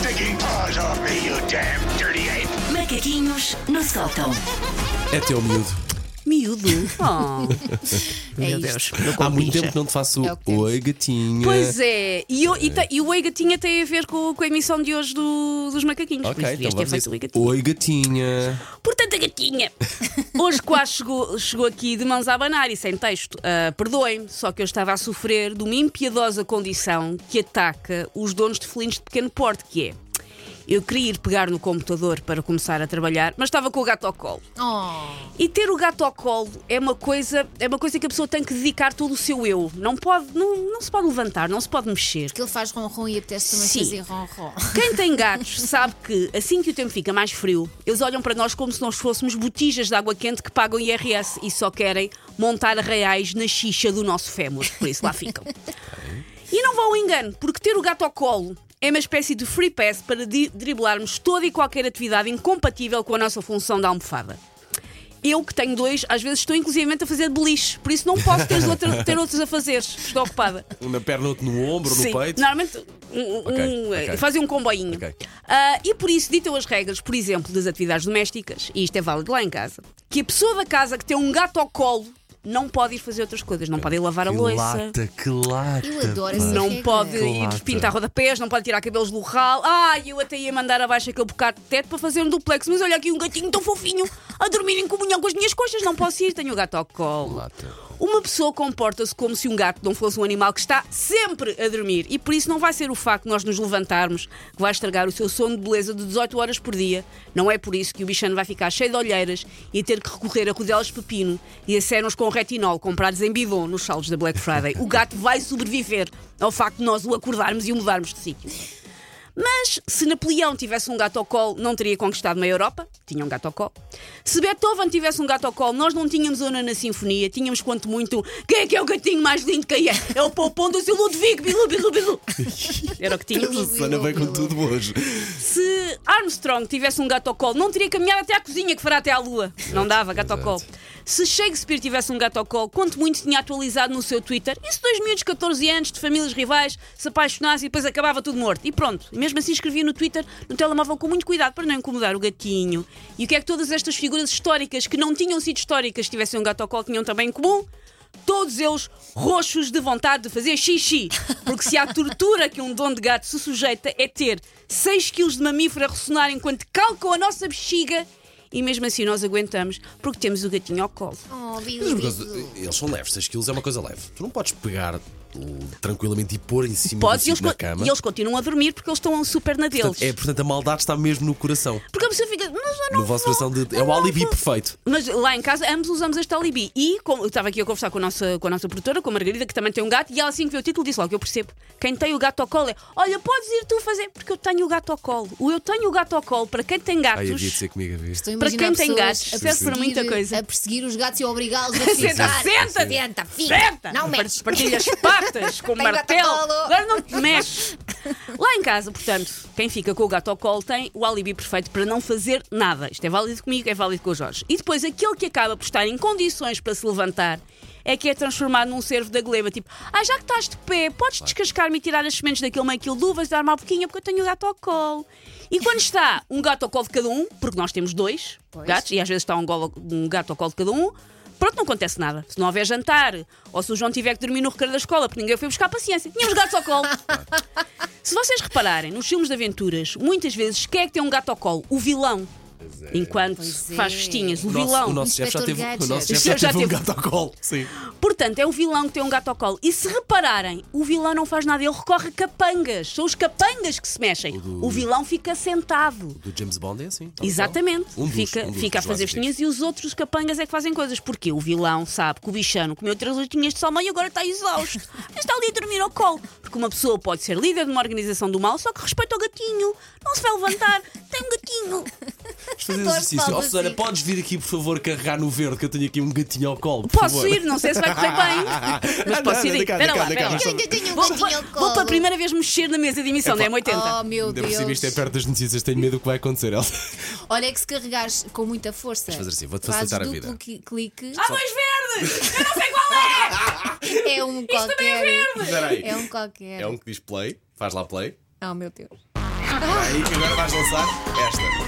stinking paws off me, you damn dirty ape! Macaquinhos no sótão. É teu miúdo. Miúdo. Oh. Meu isto. Deus. meu Há muito tempo que não te faço É o. Oi, gatinha. Pois é, e, eu- e, te- e o Oi Gatinha tem a ver com, com a emissão de hoje do- dos macaquinhos. Ok, então vamos o Oi dizer, Gatinha. Oi, gatinha. Portanto, a gatinha. Hoje quase chegou, chegou aqui de mãos a abanar e sem texto. Ah, Perdoem-me, só que eu estava a sofrer de uma impiedosa condição que ataca os donos de felinos de pequeno porte, que é. Eu queria ir pegar no computador para começar a trabalhar, mas estava com o gato ao colo. Oh, E ter o gato ao colo é uma coisa, é uma coisa que a pessoa tem que dedicar todo o seu eu. Não pode, não, não se pode levantar, não se pode mexer. que ele faz ronron e apetece também Sim. fazer ronron. Quem tem gatos sabe que assim que o tempo fica mais frio, eles olham para nós como se nós fôssemos botijas de água quente que pagam IRS e só querem montar arraiais na xixa do nosso fémur. Por isso lá ficam. E não vão ao engano, porque ter o gato ao colo é uma espécie de free pass para driblarmos toda e qualquer atividade incompatível com a nossa função da almofada. Eu, que tenho dois, às vezes estou inclusivamente a fazer beliche, por isso não posso ter, outra, ter outros a fazer. Estou ocupada. Um na perna, outro no ombro, Sim, no peito. Normalmente um, um, Ok, um, ok. fazem um comboinho. Ok. Ah, e por isso ditam as regras, por exemplo, das atividades domésticas, e isto é válido lá em casa, que a pessoa da casa que tem um gato ao colo não pode ir fazer outras coisas, não pode ir lavar a Que louça. lata, que lata. Eu adoro essa Não regra. pode ir Lata. pintar rodapés, não pode tirar cabelos do ralo. Ah, eu até ia mandar abaixo aquele bocado de teto para fazer um duplex, mas olha aqui um gatinho tão fofinho a dormir em comunhão com as minhas coxas. Não posso ir, tenho o gato ao colo. Uma pessoa comporta-se como se um gato não fosse um animal que está sempre a dormir e por isso não vai ser o facto de nós nos levantarmos que vai estragar o seu sono de beleza de 18 horas por dia. Não é por isso que o bichano vai ficar cheio de olheiras e ter que recorrer a rodelas de pepino e a séruns com retinol comprados em bidon nos saldos da Black Friday. O gato vai sobreviver ao facto de nós o acordarmos e o mudarmos de sítio. Mas se Napoleão tivesse um gato ao colo, não teria conquistado meia Europa. Tinha um gato ao colo. Se Beethoven tivesse um gato ao colo, nós não tínhamos zona na sinfonia. Tínhamos quanto muito. Quem é que é o gatinho mais lindo? Quem é? É o Poupon do seu Ludwig. Bilu, bilu, bilu. Era o que tínhamos. Susana vem com tudo hoje. Se Armstrong tivesse um gato ao colo, não teria caminhado até à cozinha que fará até à lua. Não dava, gato ao colo. Se Shakespeare tivesse um gato ao colo, quanto muito tinha atualizado no seu Twitter, e se dois miúdos de 14 anos de famílias rivais se apaixonassem e depois acabava tudo morto. E pronto, e mesmo assim escrevia no Twitter, no telemóvel, com muito cuidado para não incomodar o gatinho. E o que é que todas estas figuras históricas que não tinham sido históricas tivessem um gato ao colo tinham também em comum? Todos eles roxos de vontade de fazer xixi. Porque se há tortura que um dono de gato se sujeita é ter 6 kg de mamífero a ressonar enquanto calcam a nossa bexiga. E mesmo assim nós aguentamos porque temos o gatinho ao colo. Oh, Mas eles são leves, 6 kg é uma coisa leve. Tu não podes pegar tranquilamente e pôr em cima Podes do e eles, sítio na cama. e eles continuam a dormir porque eles estão super na deles. Portanto, é, portanto, a maldade está mesmo no coração. Porque a pessoa fica. Mas eu não No vosso vou, coração de, é o alibi vou." perfeito. Mas lá em casa ambos usamos este alibi. E como, eu estava aqui a conversar com a, nossa, com a nossa produtora, com a Margarida, que também tem um gato, e ela assim que viu o título disse logo: Eu percebo. Quem tem o gato ao colo é: Olha, podes ir tu fazer, porque eu tenho o gato ao colo. O eu tenho o gato ao colo, para quem tem Ai, gatos. havia de ser comigo a ver. Estou a Para quem tem gatos, a serve para muita coisa. A perseguir os gatos e obrigá-los a Senta, ficar. senta! Senta, fica! Senta! Não mexe! Partilha com martelo. Agora não te mexe. Lá em casa, portanto, quem fica com o gato ao colo tem o alibi perfeito para não fazer nada. Isto é válido comigo, é válido com o Jorge. E depois, aquele que acaba por estar em condições para se levantar é que é transformado num servo da gleba. Tipo, ah, já que estás de pé, podes descascar-me e tirar as sementes daquele meio quilo de uvas e dar-me uma boquinha porque eu tenho o gato ao colo. E quando está um gato ao colo de cada um, porque nós temos dois Pois. gatos, e às vezes está um, golo- um gato ao colo de cada um, Pronto, não acontece nada. Se não houver jantar, ou se o João tiver que dormir no recreio da escola porque ninguém foi buscar paciência, tínhamos gatos ao colo. Se vocês repararem, nos filmes de aventuras, muitas vezes quem é que tem um gato ao colo? O vilão. Enquanto Pois é. faz festinhas, o, O nosso, vilão. o nosso chefe já teve, o nosso chefe já Já teve um gato ao colo. Sim. Portanto, é o vilão que tem um gato ao colo. E se repararem, o vilão não faz nada, ele recorre a capangas. São os capangas que se mexem. O, do- vilão fica sentado. Do James Bond é assim. tal Exatamente. Um dos- fica um dos fica a fazer festinhas e os outros capangas é que fazem coisas. Porque o vilão sabe que o bichano comeu três leitinhas de salmão e agora está exausto. Mas está ali a dormir ao colo. Porque uma pessoa pode ser líder de uma organização do mal, só que respeita o gatinho. Não se vai levantar. Tem um gatinho. Fazer exercício. Ó, Susana, assim. podes vir aqui, por favor, carregar no verde, que eu tenho aqui um gatinho ao colo. por Posso favor. ir, não sei se vai correr bem. Mas Ah, posso não, ir Espera lá, espera lá. Eu tenho um Vou, gatinho ao vou- colo. vou pela primeira vez mexer na mesa de emissão da M80. Oh meu Ainda por cima Deus. isto é perto das notícias, tenho medo do que vai acontecer, Elsa. Olha é que se carregares com muita força. fazer assim, vou-te fazes facilitar a duplo vida. qui- clique. Há dois verdes! Eu não sei qual é! É um qualquer. Espera aí. É um qualquer. É um que diz play, faz lá play. Oh meu Deus. Aí, agora vais lançar esta.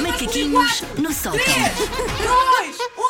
Macaquinhos no sótão. Dois!